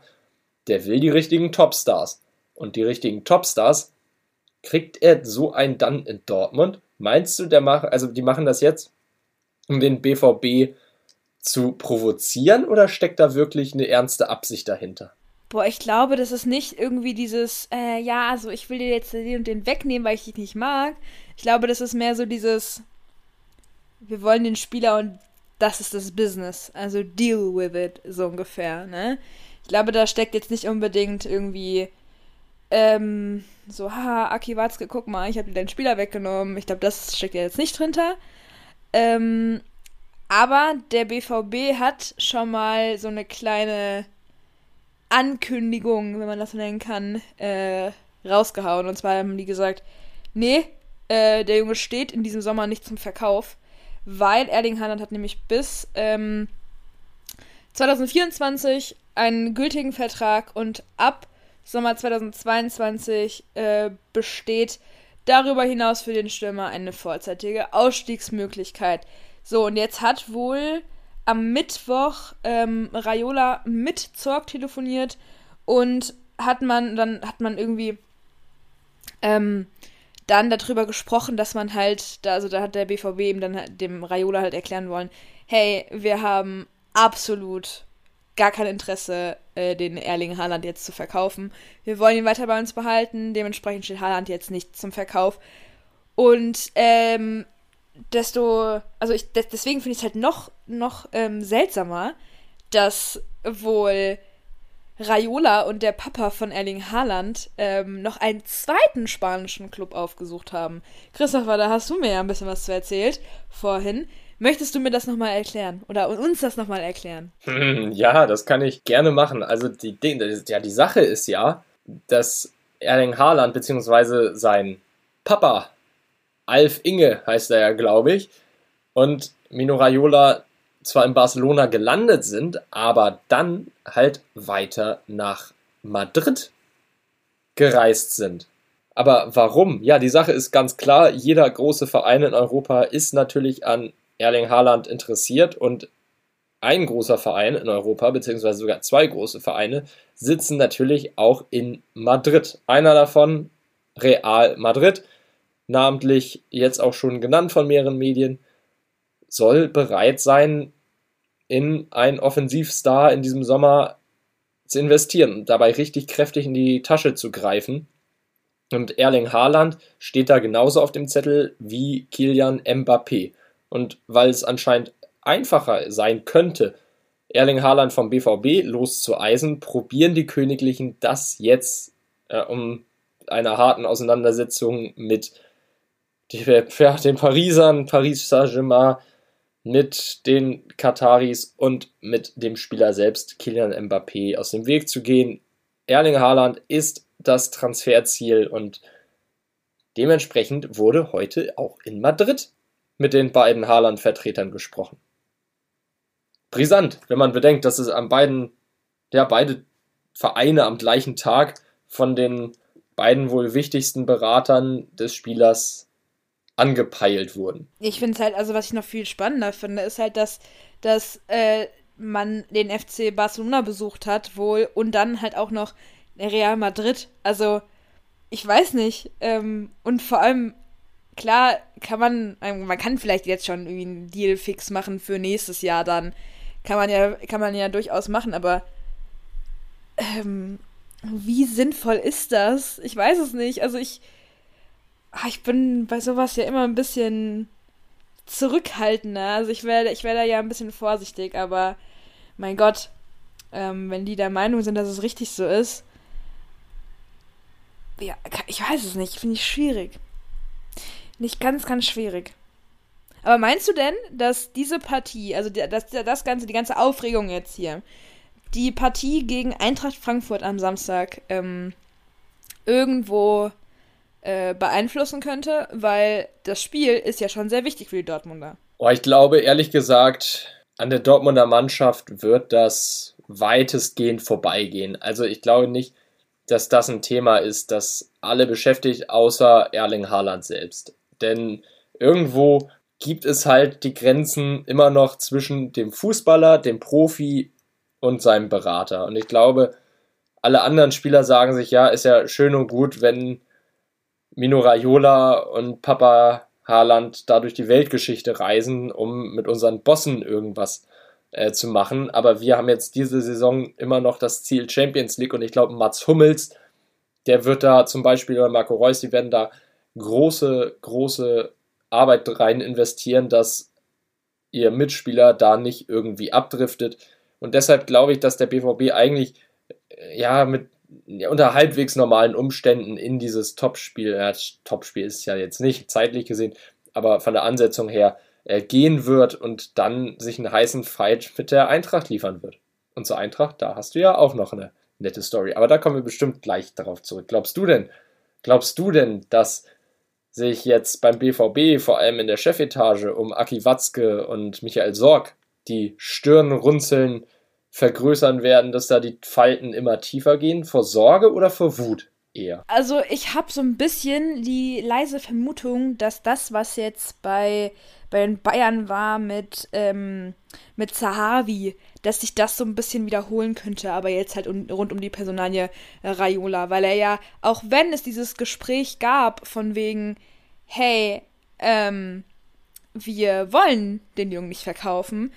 der will die richtigen Topstars und die richtigen Topstars, kriegt er so einen dann in Dortmund? Meinst du, der macht, also die machen das jetzt, um den BVB zu provozieren oder steckt da wirklich eine ernste Absicht dahinter? Boah, ich glaube, das ist nicht irgendwie dieses, äh, ja, also ich will dir jetzt den und den wegnehmen, weil ich dich nicht mag. Ich glaube, das ist mehr so dieses, wir wollen den Spieler und das ist das Business. Also deal with it, so ungefähr, ne? Ich glaube, da steckt jetzt nicht unbedingt irgendwie ähm, so, haha, Aki Watzke, guck mal, ich habe dir deinen Spieler weggenommen. Ich glaube, das steckt ja jetzt nicht drunter. Ähm, aber der BVB hat schon mal so eine kleine Ankündigung, wenn man das so nennen kann, äh, rausgehauen. Und zwar haben die gesagt, nee, äh, der Junge steht in diesem Sommer nicht zum Verkauf, weil Erling Haaland hat nämlich bis ähm, 2024 einen gültigen Vertrag und ab Sommer 2022 äh, besteht darüber hinaus für den Stürmer eine vorzeitige Ausstiegsmöglichkeit. So, und jetzt hat wohl am Mittwoch ähm, Raiola mit Zorg telefoniert und hat man, dann hat man irgendwie ähm, dann darüber gesprochen, dass man halt, da, also da hat der BVB eben dann halt dem Raiola halt erklären wollen, hey, wir haben absolut gar kein Interesse, äh, den Erling Haaland jetzt zu verkaufen. Wir wollen ihn weiter bei uns behalten, dementsprechend steht Haaland jetzt nicht zum Verkauf. Und ähm, desto, also ich, deswegen finde ich es halt noch, noch ähm, seltsamer, dass wohl Raiola und der Papa von Erling Haaland ähm, noch einen zweiten spanischen Club aufgesucht haben. Christopher, da hast du mir ja ein bisschen was zu erzählt vorhin. Möchtest du mir das nochmal erklären? Oder uns das nochmal erklären? Hm, ja, das kann ich gerne machen. Also die, ja, die Sache ist ja, dass Erling Haaland bzw. sein Papa, Alf Inge heißt er ja, glaube ich, und Mino Raiola zwar in Barcelona gelandet sind, aber dann halt weiter nach Madrid gereist sind. Aber warum? Ja, die Sache ist ganz klar, jeder große Verein in Europa ist natürlich an Erling Haaland interessiert und ein großer Verein in Europa, beziehungsweise sogar zwei große Vereine, sitzen natürlich auch in Madrid. Einer davon, Real Madrid, namentlich jetzt auch schon genannt von mehreren Medien, soll bereit sein, in einen Offensivstar in diesem Sommer zu investieren und dabei richtig kräftig in die Tasche zu greifen. Und Erling Haaland steht da genauso auf dem Zettel wie Kilian Mbappé. Und weil es anscheinend einfacher sein könnte, Erling Haaland vom BVB loszueisen, probieren die Königlichen das jetzt äh, um einer harten Auseinandersetzung mit den Parisern, Paris Saint-Germain, mit den Kataris und mit dem Spieler selbst, Kylian Mbappé, aus dem Weg zu gehen. Erling Haaland ist das Transferziel und dementsprechend wurde heute auch in Madrid mit den beiden Haaland-Vertretern gesprochen. Brisant, wenn man bedenkt, dass es an beiden, ja, beide Vereine am gleichen Tag von den beiden wohl wichtigsten Beratern des Spielers angepeilt wurden. Ich finde es halt, also was ich noch viel spannender finde, ist halt, dass, dass äh, man den FC Barcelona besucht hat, wohl, und dann halt auch noch Real Madrid. Also, ich weiß nicht. Ähm, und vor allem, klar kann man, ähm, man kann vielleicht jetzt schon irgendwie einen Deal fix machen für nächstes Jahr dann. Kann man ja, kann man ja durchaus machen, aber ähm, wie sinnvoll ist das? Ich weiß es nicht. Also ich, ach, ich bin bei sowas ja immer ein bisschen zurückhaltender. Also ich wäre ich wär da ja ein bisschen vorsichtig, aber mein Gott, ähm, wenn die der Meinung sind, dass es richtig so ist. Ja, ich weiß es nicht, finde ich schwierig. Nicht ganz, ganz schwierig. Aber meinst du denn, dass diese Partie, also das, das Ganze, die ganze Aufregung jetzt hier, die Partie gegen Eintracht Frankfurt am Samstag ähm, irgendwo äh, beeinflussen könnte? Weil das Spiel ist ja schon sehr wichtig für die Dortmunder. Oh, ich glaube, ehrlich gesagt, an der Dortmunder Mannschaft wird das weitestgehend vorbeigehen. Also ich glaube nicht, dass das ein Thema ist, das alle beschäftigt, außer Erling Haaland selbst. Denn irgendwo gibt es halt die Grenzen immer noch zwischen dem Fußballer, dem Profi und seinem Berater. Und ich glaube, alle anderen Spieler sagen sich, ja, ist ja schön und gut, wenn Mino Raiola und Papa Haaland da durch die Weltgeschichte reisen, um mit unseren Bossen irgendwas äh, zu machen. Aber wir haben jetzt diese Saison immer noch das Ziel Champions League und ich glaube, Mats Hummels, der wird da zum Beispiel, oder Marco Reus, die werden da große, große Arbeit rein investieren, dass ihr Mitspieler da nicht irgendwie abdriftet. Und deshalb glaube ich, dass der BVB eigentlich äh, ja mit ja, unter halbwegs normalen Umständen in dieses Topspiel, ja, Topspiel ist ja jetzt nicht zeitlich gesehen, aber von der Ansetzung her äh, gehen wird und dann sich einen heißen Fight mit der Eintracht liefern wird. Und zur Eintracht, da hast du ja auch noch eine nette Story. Aber da kommen wir bestimmt gleich darauf zurück. Glaubst du denn, glaubst du denn, dass sich jetzt beim BVB, vor allem in der Chefetage, um Aki Watzke und Michael Sorg die Stirn runzeln, vergrößern werden, dass da die Falten immer tiefer gehen? Vor Sorge oder vor Wut eher? Also ich habe so ein bisschen die leise Vermutung, dass das, was jetzt bei, bei den Bayern war mit, ähm, mit Zahavi, dass sich das so ein bisschen wiederholen könnte, aber jetzt halt um, rund um die Personalie äh, Raiola, weil er ja, auch wenn es dieses Gespräch gab von wegen, hey, ähm, wir wollen den Jungen nicht verkaufen,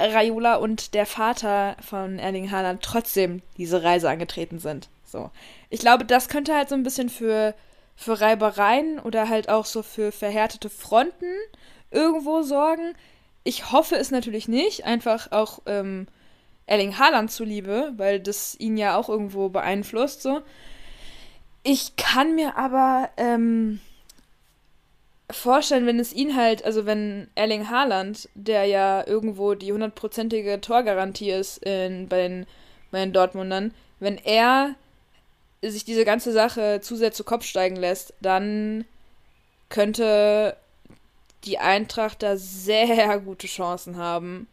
Raiola und der Vater von Erling Haaland trotzdem diese Reise angetreten sind. So. Ich glaube, das könnte halt so ein bisschen für, für Reibereien oder halt auch so für verhärtete Fronten irgendwo sorgen. Ich hoffe es natürlich nicht, einfach auch ähm, Erling Haaland zuliebe, weil das ihn ja auch irgendwo beeinflusst. So. Ich kann mir aber ähm, vorstellen, wenn es ihn halt, also wenn Erling Haaland, der ja irgendwo die hundertprozentige Torgarantie ist in, bei, den, bei den Dortmundern, wenn er sich diese ganze Sache zu sehr zu Kopf steigen lässt, dann könnte die Eintracht da sehr gute Chancen haben,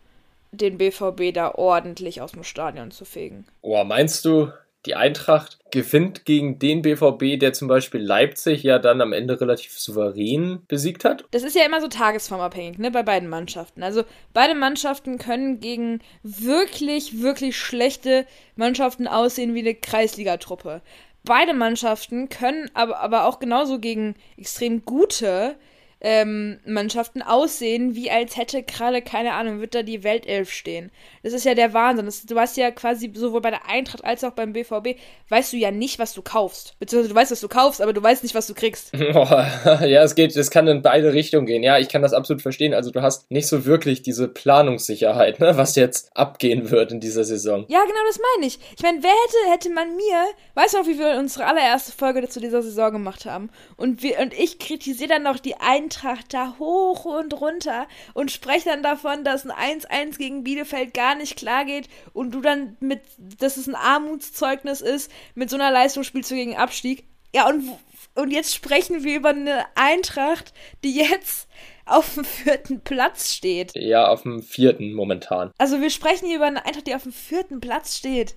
den BVB da ordentlich aus dem Stadion zu fegen. Oh, meinst du, die Eintracht gewinnt gegen den BVB, der zum Beispiel Leipzig ja dann am Ende relativ souverän besiegt hat. Das ist ja immer so tagesformabhängig, ne, bei beiden Mannschaften. Also beide Mannschaften können gegen wirklich, wirklich schlechte Mannschaften aussehen wie eine Kreisligatruppe. Beide Mannschaften können aber, aber auch genauso gegen extrem gute ähm, Mannschaften aussehen, wie als hätte gerade, keine Ahnung, wird da die Weltelf stehen. Das ist ja der Wahnsinn. Das, du hast ja quasi sowohl bei der Eintracht als auch beim BVB, weißt du ja nicht, was du kaufst. Beziehungsweise du weißt, was du kaufst, aber du weißt nicht, was du kriegst. ja, es geht, es kann in beide Richtungen gehen. Ja, ich kann das absolut verstehen. Also du hast nicht so wirklich diese Planungssicherheit, ne, was jetzt abgehen wird in dieser Saison. Ja, genau, das meine ich. Ich meine, wer hätte, hätte man mir, weißt du noch, wie wir unsere allererste Folge zu dieser Saison gemacht haben? Und, wir, und ich kritisiere dann noch die Eintracht da hoch und runter und spreche dann davon, dass ein 1-1 gegen Bielefeld gar nicht klar geht und du dann mit, dass es ein Armutszeugnis ist, mit so einer Leistung spielst du gegen Abstieg. Ja, und, und jetzt sprechen wir über eine Eintracht, die jetzt auf dem vierten Platz steht. Ja, auf dem vierten momentan. Also wir sprechen hier über eine Eintracht, die auf dem vierten Platz steht.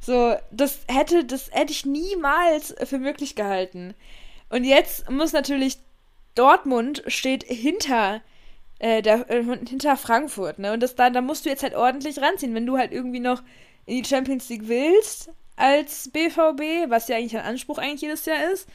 So, das hätte, das hätte ich niemals für möglich gehalten. Und jetzt muss natürlich Dortmund steht hinter äh, der, äh, hinter Frankfurt, ne? Und das da, da musst du jetzt halt ordentlich ranziehen, wenn du halt irgendwie noch in die Champions League willst als BVB, was ja eigentlich ein Anspruch eigentlich jedes Jahr ist,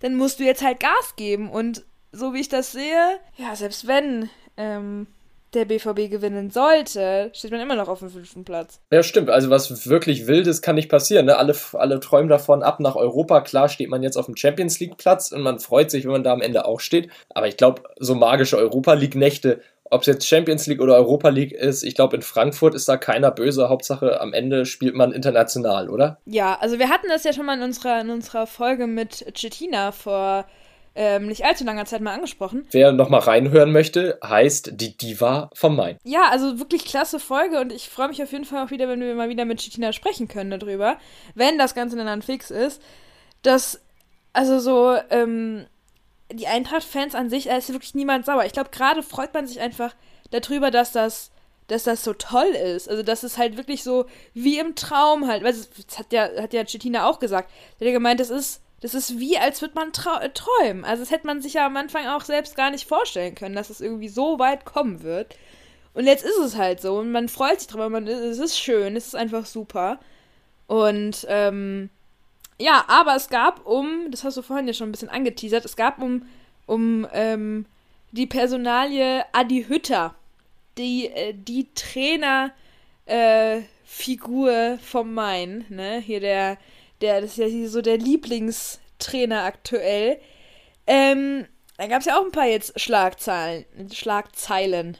dann musst du jetzt halt Gas geben. Und so wie ich das sehe, ja, selbst wenn ähm, der BVB gewinnen sollte, steht man immer noch auf dem fünften Platz. Ja, stimmt. Also was wirklich Wildes kann nicht passieren. Ne? Alle, alle träumen davon ab nach Europa. Klar steht man jetzt auf dem Champions League Platz und man freut sich, wenn man da am Ende auch steht. Aber ich glaube, so magische Europa League Nächte, ob es jetzt Champions League oder Europa League ist, ich glaube, in Frankfurt ist da keiner böse. Hauptsache, am Ende spielt man international, oder? Ja, also wir hatten das ja schon mal in unserer, in unserer Folge mit Cettina vor ähm, nicht allzu langer Zeit mal angesprochen. Wer nochmal reinhören möchte, heißt Die Diva vom Main. Ja, also wirklich klasse Folge und ich freue mich auf jeden Fall auch wieder, wenn wir mal wieder mit Chitina sprechen können darüber, wenn das Ganze dann fix ist, dass, also so, ähm, die Eintracht-Fans an sich, da ist wirklich niemand sauer. Ich glaube, gerade freut man sich einfach darüber, dass das dass das so toll ist. Also, dass es halt wirklich so wie im Traum halt, weil das hat ja, hat ja Cettina auch gesagt. Der hat ja gemeint, das ist das ist wie, als würde man äh, träumen. Also das hätte man sich ja am Anfang auch selbst gar nicht vorstellen können, dass es irgendwie so weit kommen wird. Und jetzt ist es halt so und man freut sich drüber, man, es ist schön, es ist einfach super. Und ähm, ja, aber es gab um, das hast du vorhin ja schon ein bisschen angeteasert, es gab um, um ähm, die Personalie Adi Hütter, die, äh, die Trainerfigur äh, vom Main, ne? Hier der der, das ist ja so der Lieblingstrainer aktuell. Ähm, da gab es ja auch ein paar jetzt Schlagzeilen. Schlagzeilen.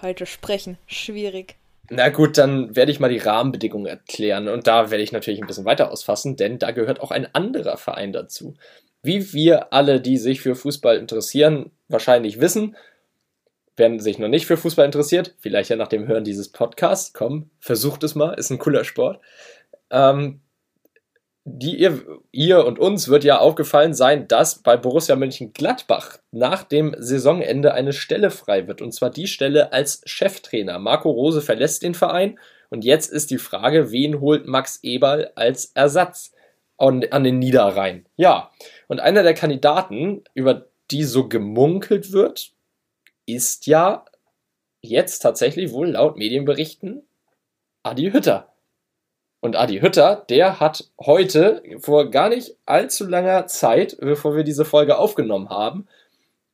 Heute sprechen. Schwierig. Na gut, dann werde ich mal die Rahmenbedingungen erklären. Und da werde ich natürlich ein bisschen weiter ausfassen, denn da gehört auch ein anderer Verein dazu. Wie wir alle, die sich für Fußball interessieren, wahrscheinlich wissen, wer sich noch nicht für Fußball interessiert, vielleicht ja nach dem Hören dieses Podcasts, komm, versucht es mal, ist ein cooler Sport. Ähm, die ihr, ihr und uns wird ja aufgefallen sein, dass bei Borussia Mönchengladbach nach dem Saisonende eine Stelle frei wird. Und zwar die Stelle als Cheftrainer. Marco Rose verlässt den Verein und jetzt ist die Frage, wen holt Max Eberl als Ersatz an, an den Niederrhein? Ja, und einer der Kandidaten, über die so gemunkelt wird, ist ja jetzt tatsächlich wohl laut Medienberichten Adi Hütter. Und Adi Hütter, der hat heute vor gar nicht allzu langer Zeit, bevor wir diese Folge aufgenommen haben,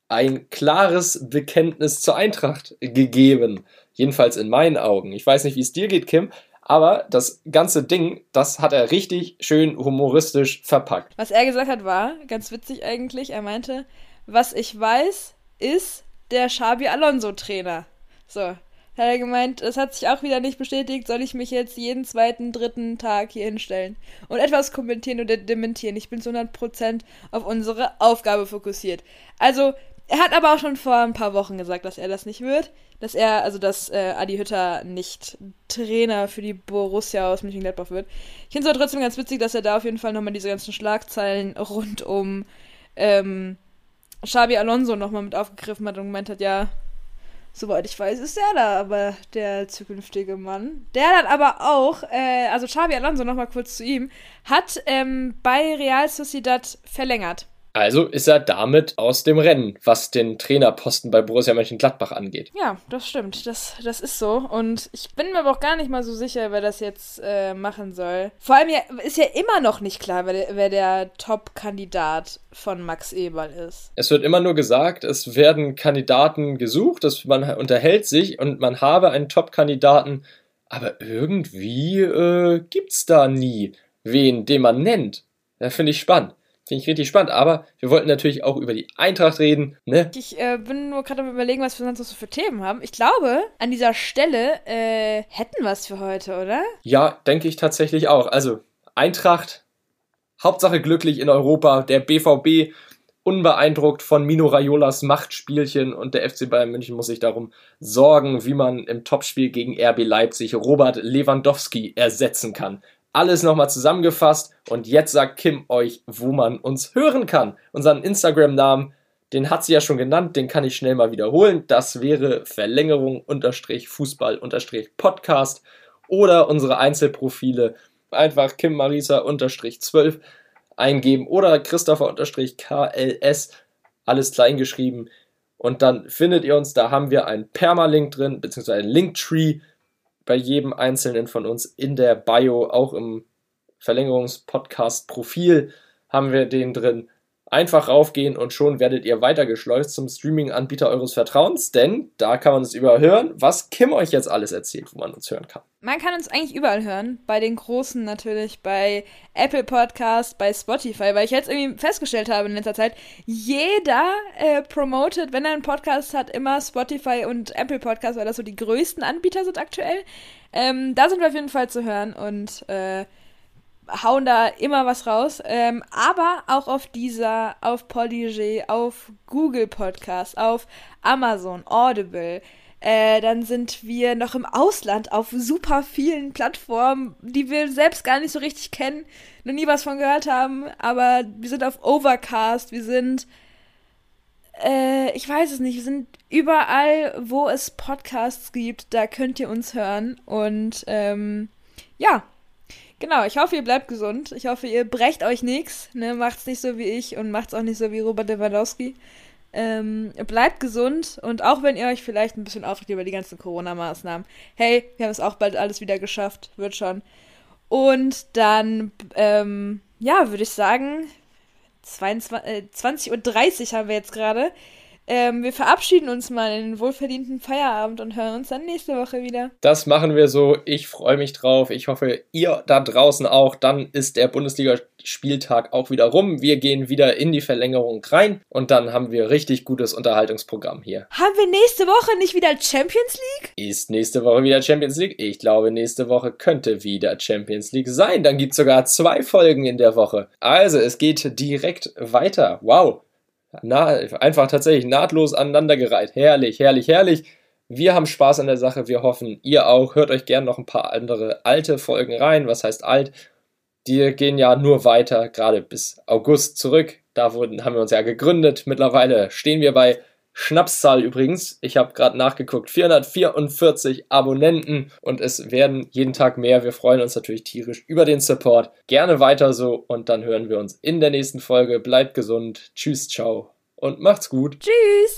ein klares Bekenntnis zur Eintracht gegeben. Jedenfalls in meinen Augen. Ich weiß nicht, wie es dir geht, Kim, aber das ganze Ding, das hat er richtig schön humoristisch verpackt. Was er gesagt hat, war ganz witzig eigentlich. Er meinte, was ich weiß, ist der Xabi Alonso Trainer. So, hat er gemeint, es hat sich auch wieder nicht bestätigt, soll ich mich jetzt jeden zweiten, dritten Tag hier hinstellen und etwas kommentieren oder dementieren. Ich bin zu 100% auf unsere Aufgabe fokussiert. Also, er hat aber auch schon vor ein paar Wochen gesagt, dass er das nicht wird. Dass er, also dass äh, Adi Hütter nicht Trainer für die Borussia aus Mönchengladbach wird. Ich finde es aber trotzdem ganz witzig, dass er da auf jeden Fall nochmal diese ganzen Schlagzeilen rund um ähm, Xabi Alonso nochmal mit aufgegriffen hat und gemeint hat, ja, Soweit ich weiß, ist er da aber der zukünftige Mann. Der dann aber auch, äh, also Xabi Alonso, nochmal kurz zu ihm, hat ähm, bei Real Sociedad verlängert. Also ist er damit aus dem Rennen, was den Trainerposten bei Borussia Mönchengladbach angeht. Ja, das stimmt. Das, das ist so. Und ich bin mir aber auch gar nicht mal so sicher, wer das jetzt äh, machen soll. Vor allem ja, ist ja immer noch nicht klar, wer der, wer der Top-Kandidat von Max Eberl ist. Es wird immer nur gesagt, es werden Kandidaten gesucht, dass man unterhält sich und man habe einen Top-Kandidaten. Aber irgendwie äh, gibt's da nie wen, den man nennt. Das finde ich spannend. Finde ich richtig spannend. Aber wir wollten natürlich auch über die Eintracht reden. Ne? Ich äh, bin nur gerade am überlegen, was wir sonst noch so für Themen haben. Ich glaube, an dieser Stelle äh, hätten wir es für heute, oder? Ja, denke ich tatsächlich auch. Also Eintracht, Hauptsache glücklich in Europa. Der BVB unbeeindruckt von Mino Raiolas Machtspielchen und der FC Bayern München muss sich darum sorgen, wie man im Topspiel gegen RB Leipzig Robert Lewandowski ersetzen kann alles nochmal zusammengefasst und jetzt sagt Kim euch, wo man uns hören kann. Unseren Instagram-Namen, den hat sie ja schon genannt, den kann ich schnell mal wiederholen. Das wäre Verlängerung unterstrich Fußball unterstrich Podcast oder unsere Einzelprofile einfach Kim Marisa unterstrich 12 eingeben oder Christopher KLS, alles klein geschrieben. Und dann findet ihr uns, da haben wir einen Permalink drin, beziehungsweise einen Linktree bei jedem einzelnen von uns in der Bio, auch im Verlängerungspodcast-Profil haben wir den drin. Einfach raufgehen und schon werdet ihr weitergeschleust zum Streaming-Anbieter eures Vertrauens, denn da kann man es überhören, was Kim euch jetzt alles erzählt, wo man uns hören kann. Man kann uns eigentlich überall hören. Bei den Großen natürlich, bei Apple Podcast, bei Spotify, weil ich jetzt irgendwie festgestellt habe in letzter Zeit, jeder äh, promotet, wenn er einen Podcast hat, immer Spotify und Apple Podcast, weil das so die größten Anbieter sind aktuell. Ähm, da sind wir auf jeden Fall zu hören und äh, hauen da immer was raus. Ähm, aber auch auf dieser, auf Polyg, auf Google Podcast, auf Amazon, Audible. Äh, dann sind wir noch im Ausland auf super vielen Plattformen, die wir selbst gar nicht so richtig kennen, noch nie was von gehört haben. Aber wir sind auf Overcast, wir sind, äh, ich weiß es nicht, wir sind überall, wo es Podcasts gibt, da könnt ihr uns hören. Und ähm, ja, Genau, ich hoffe, ihr bleibt gesund. Ich hoffe, ihr brecht euch nichts. Ne? Macht's nicht so wie ich und macht's auch nicht so wie Robert Lewandowski. Ähm, bleibt gesund und auch wenn ihr euch vielleicht ein bisschen aufregt über die ganzen Corona-Maßnahmen, hey, wir haben es auch bald alles wieder geschafft, wird schon. Und dann, ähm, ja, würde ich sagen, 22, äh, 20.30 Uhr haben wir jetzt gerade. Ähm, wir verabschieden uns mal in den wohlverdienten Feierabend und hören uns dann nächste Woche wieder. Das machen wir so. Ich freue mich drauf. Ich hoffe, ihr da draußen auch. Dann ist der Bundesligaspieltag auch wieder rum. Wir gehen wieder in die Verlängerung rein und dann haben wir richtig gutes Unterhaltungsprogramm hier. Haben wir nächste Woche nicht wieder Champions League? Ist nächste Woche wieder Champions League? Ich glaube, nächste Woche könnte wieder Champions League sein. Dann gibt es sogar zwei Folgen in der Woche. Also, es geht direkt weiter. Wow. Na, einfach tatsächlich nahtlos aneinandergereiht. Herrlich, herrlich, herrlich. Wir haben Spaß an der Sache, wir hoffen, ihr auch. Hört euch gerne noch ein paar andere alte Folgen rein. Was heißt alt? Die gehen ja nur weiter, gerade bis August zurück. Da wurden, haben wir uns ja gegründet. Mittlerweile stehen wir bei Schnapszahl übrigens. Ich habe gerade nachgeguckt. 444 Abonnenten und es werden jeden Tag mehr. Wir freuen uns natürlich tierisch über den Support. Gerne weiter so und dann hören wir uns in der nächsten Folge. Bleibt gesund. Tschüss, ciao und macht's gut. Tschüss.